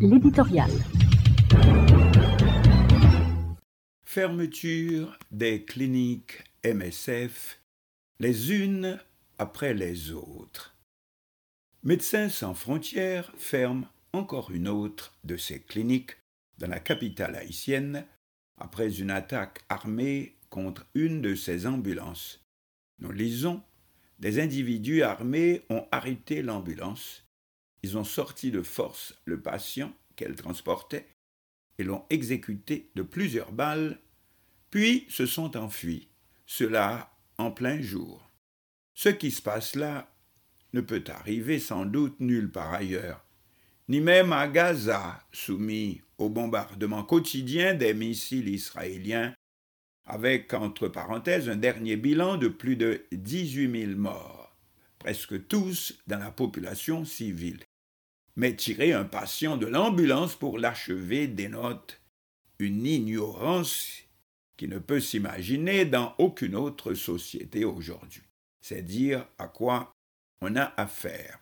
l'éditorial. Fermeture des cliniques MSF, les unes après les autres. Médecins sans frontières ferme encore une autre de ses cliniques dans la capitale haïtienne après une attaque armée contre une de ses ambulances. Nous lisons Des individus armés ont arrêté l'ambulance. Ils ont sorti de force le patient qu'elle transportait et l'ont exécuté de plusieurs balles, puis se sont enfuis, cela en plein jour. Ce qui se passe là ne peut arriver sans doute nulle part ailleurs, ni même à Gaza, soumis au bombardement quotidien des missiles israéliens, avec entre parenthèses un dernier bilan de plus de 18 000 morts, presque tous dans la population civile. Mais tirer un patient de l'ambulance pour l'achever dénote une ignorance qui ne peut s'imaginer dans aucune autre société aujourd'hui. C'est dire à quoi on a affaire.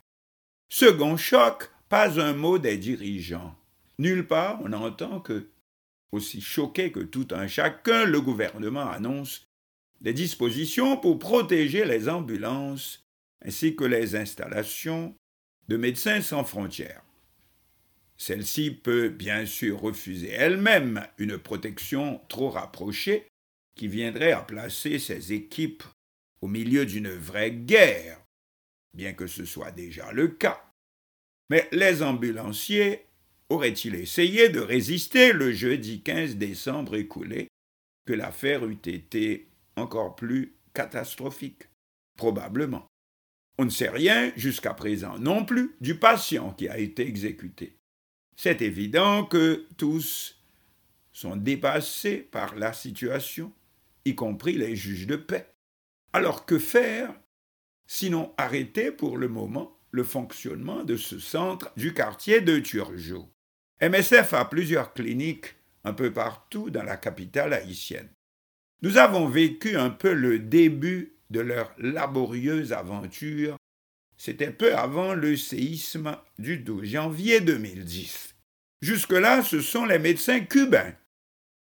Second choc, pas un mot des dirigeants. Nulle part on entend que, aussi choqué que tout un chacun, le gouvernement annonce des dispositions pour protéger les ambulances ainsi que les installations de médecins sans frontières. Celle-ci peut bien sûr refuser elle-même une protection trop rapprochée qui viendrait à placer ses équipes au milieu d'une vraie guerre, bien que ce soit déjà le cas. Mais les ambulanciers auraient-ils essayé de résister le jeudi 15 décembre écoulé que l'affaire eût été encore plus catastrophique? Probablement. On ne sait rien jusqu'à présent non plus du patient qui a été exécuté. C'est évident que tous sont dépassés par la situation, y compris les juges de paix. Alors que faire sinon arrêter pour le moment le fonctionnement de ce centre du quartier de Turgeau MSF a plusieurs cliniques un peu partout dans la capitale haïtienne. Nous avons vécu un peu le début de leur laborieuse aventure. C'était peu avant le séisme du 12 janvier 2010. Jusque-là, ce sont les médecins cubains,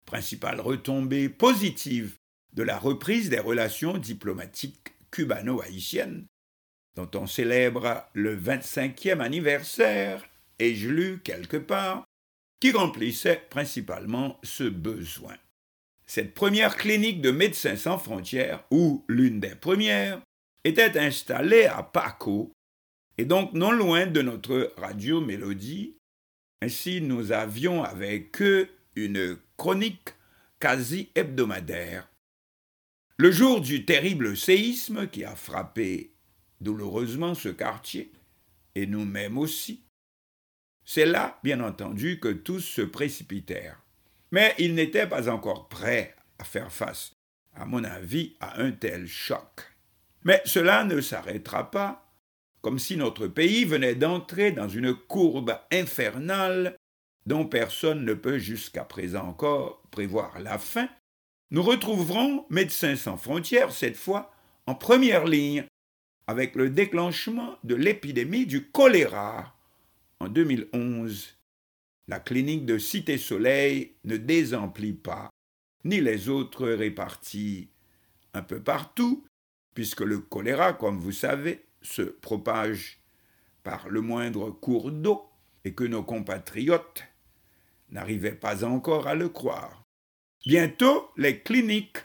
principale retombée positive de la reprise des relations diplomatiques cubano-haïtiennes, dont on célèbre le 25e anniversaire, et je lu quelque part, qui remplissait principalement ce besoin. Cette première clinique de médecins sans frontières, ou l'une des premières, était installée à Paco, et donc non loin de notre radio Mélodie. Ainsi, nous avions avec eux une chronique quasi hebdomadaire. Le jour du terrible séisme qui a frappé douloureusement ce quartier, et nous-mêmes aussi, c'est là, bien entendu, que tous se précipitèrent. Mais ils n'étaient pas encore prêts à faire face, à mon avis, à un tel choc. Mais cela ne s'arrêtera pas, comme si notre pays venait d'entrer dans une courbe infernale dont personne ne peut jusqu'à présent encore prévoir la fin, nous retrouverons Médecins sans frontières cette fois en première ligne avec le déclenchement de l'épidémie du choléra. En 2011, la clinique de Cité Soleil ne désemplit pas, ni les autres réparties. Un peu partout, puisque le choléra, comme vous savez, se propage par le moindre cours d'eau et que nos compatriotes n'arrivaient pas encore à le croire. Bientôt, les cliniques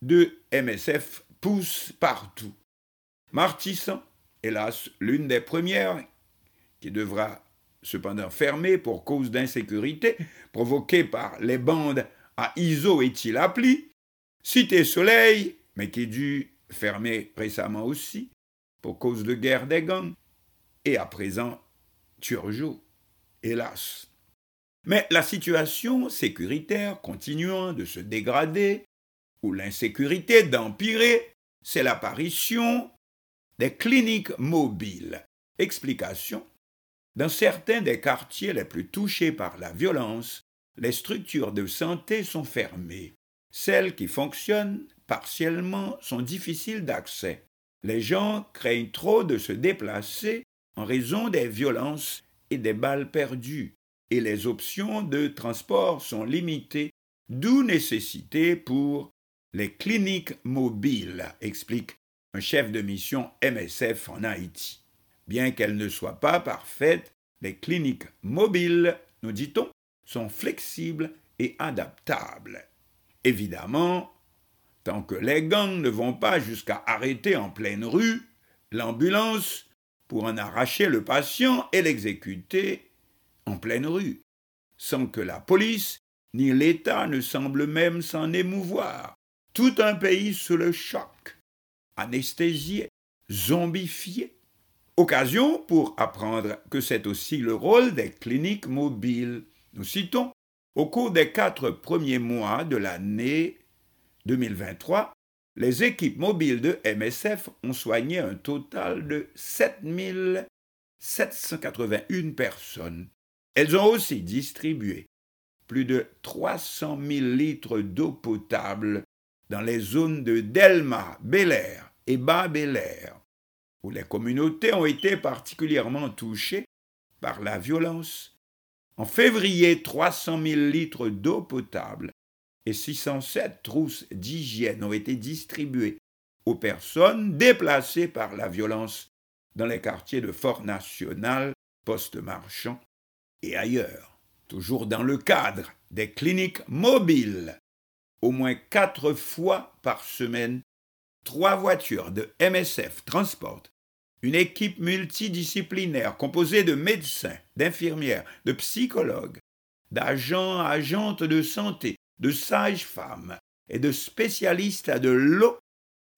de MSF poussent partout. Martissant, hélas, l'une des premières qui devra cependant fermer pour cause d'insécurité provoquée par les bandes à ISO et Tilapli, Cité Soleil, mais qui dut fermer récemment aussi pour cause de guerre des gangs, et à présent Turgeau, hélas. Mais la situation sécuritaire continuant de se dégrader, ou l'insécurité d'empirer, c'est l'apparition des cliniques mobiles. Explication dans certains des quartiers les plus touchés par la violence, les structures de santé sont fermées. Celles qui fonctionnent partiellement sont difficiles d'accès. Les gens craignent trop de se déplacer en raison des violences et des balles perdues. et les options de transport sont limitées, d'où nécessité pour les cliniques mobiles, explique un chef de mission MSF en Haïti. Bien qu'elles ne soient pas parfaites, les cliniques mobiles, nous dit-on, sont flexibles et adaptables. Évidemment, tant que les gangs ne vont pas jusqu'à arrêter en pleine rue l'ambulance pour en arracher le patient et l'exécuter en pleine rue, sans que la police ni l'État ne semblent même s'en émouvoir. Tout un pays sous le choc, anesthésié, zombifié. Occasion pour apprendre que c'est aussi le rôle des cliniques mobiles. Nous citons, au cours des quatre premiers mois de l'année 2023, les équipes mobiles de MSF ont soigné un total de 7781 personnes. Elles ont aussi distribué plus de 300 000 litres d'eau potable dans les zones de Delma, Bel et Bas Bel où les communautés ont été particulièrement touchées par la violence. En février, 300 000 litres d'eau potable et 607 trousses d'hygiène ont été distribuées aux personnes déplacées par la violence dans les quartiers de Fort National, Poste Marchand et ailleurs. Toujours dans le cadre des cliniques mobiles au moins quatre fois par semaine, trois voitures de MSF transportent une équipe multidisciplinaire composée de médecins, d'infirmières, de psychologues, d'agents, agentes de santé, de sages-femmes et de spécialistes de l'eau,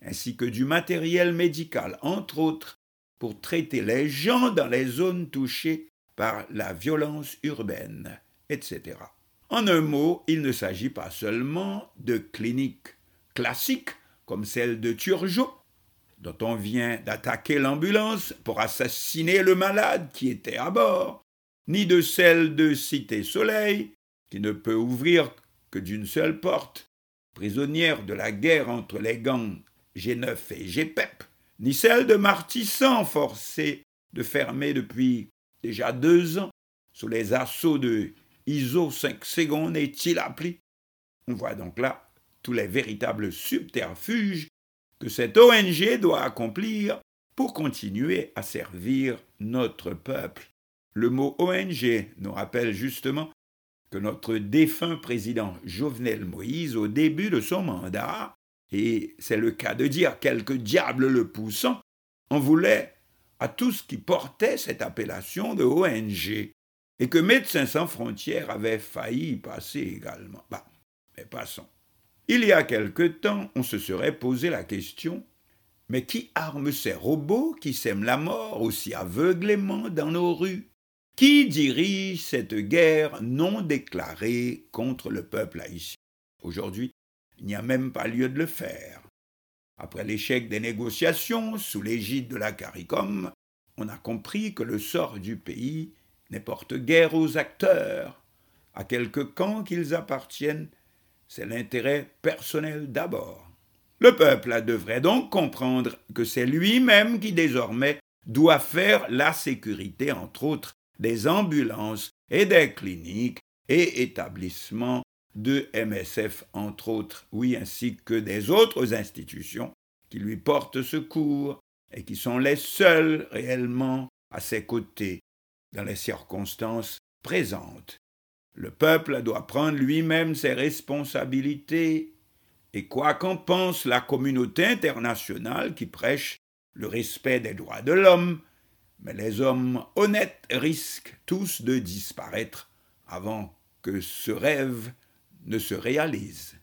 ainsi que du matériel médical, entre autres, pour traiter les gens dans les zones touchées par la violence urbaine, etc. En un mot, il ne s'agit pas seulement de cliniques classiques comme celle de Turgeot, dont on vient d'attaquer l'ambulance pour assassiner le malade qui était à bord, ni de celle de Cité Soleil, qui ne peut ouvrir d'une seule porte, prisonnière de la guerre entre les gangs G9 et GPEP, ni celle de Martissan, forcée de fermer depuis déjà deux ans sous les assauts de ISO 5 secondes est-il appelé On voit donc là tous les véritables subterfuges que cette ONG doit accomplir pour continuer à servir notre peuple. Le mot ONG nous rappelle justement que notre défunt président Jovenel Moïse, au début de son mandat, et c'est le cas de dire quelques diables le poussant, en voulait à tout ce qui portait cette appellation de ONG et que Médecins sans frontières avait failli passer également. Bah, mais passons. Il y a quelque temps, on se serait posé la question mais qui arme ces robots qui sèment la mort aussi aveuglément dans nos rues? Qui dirige cette guerre non déclarée contre le peuple haïtien? Aujourd'hui, il n'y a même pas lieu de le faire. Après l'échec des négociations sous l'égide de la CARICOM, on a compris que le sort du pays n'importe guère aux acteurs, à quelque camp qu'ils appartiennent, c'est l'intérêt personnel d'abord. Le peuple devrait donc comprendre que c'est lui-même qui désormais doit faire la sécurité, entre autres, des ambulances et des cliniques et établissements de MSF, entre autres, oui, ainsi que des autres institutions qui lui portent secours et qui sont les seuls réellement à ses côtés dans les circonstances présentes. Le peuple doit prendre lui-même ses responsabilités, et quoi qu'en pense la communauté internationale qui prêche le respect des droits de l'homme, mais les hommes honnêtes risquent tous de disparaître avant que ce rêve ne se réalise.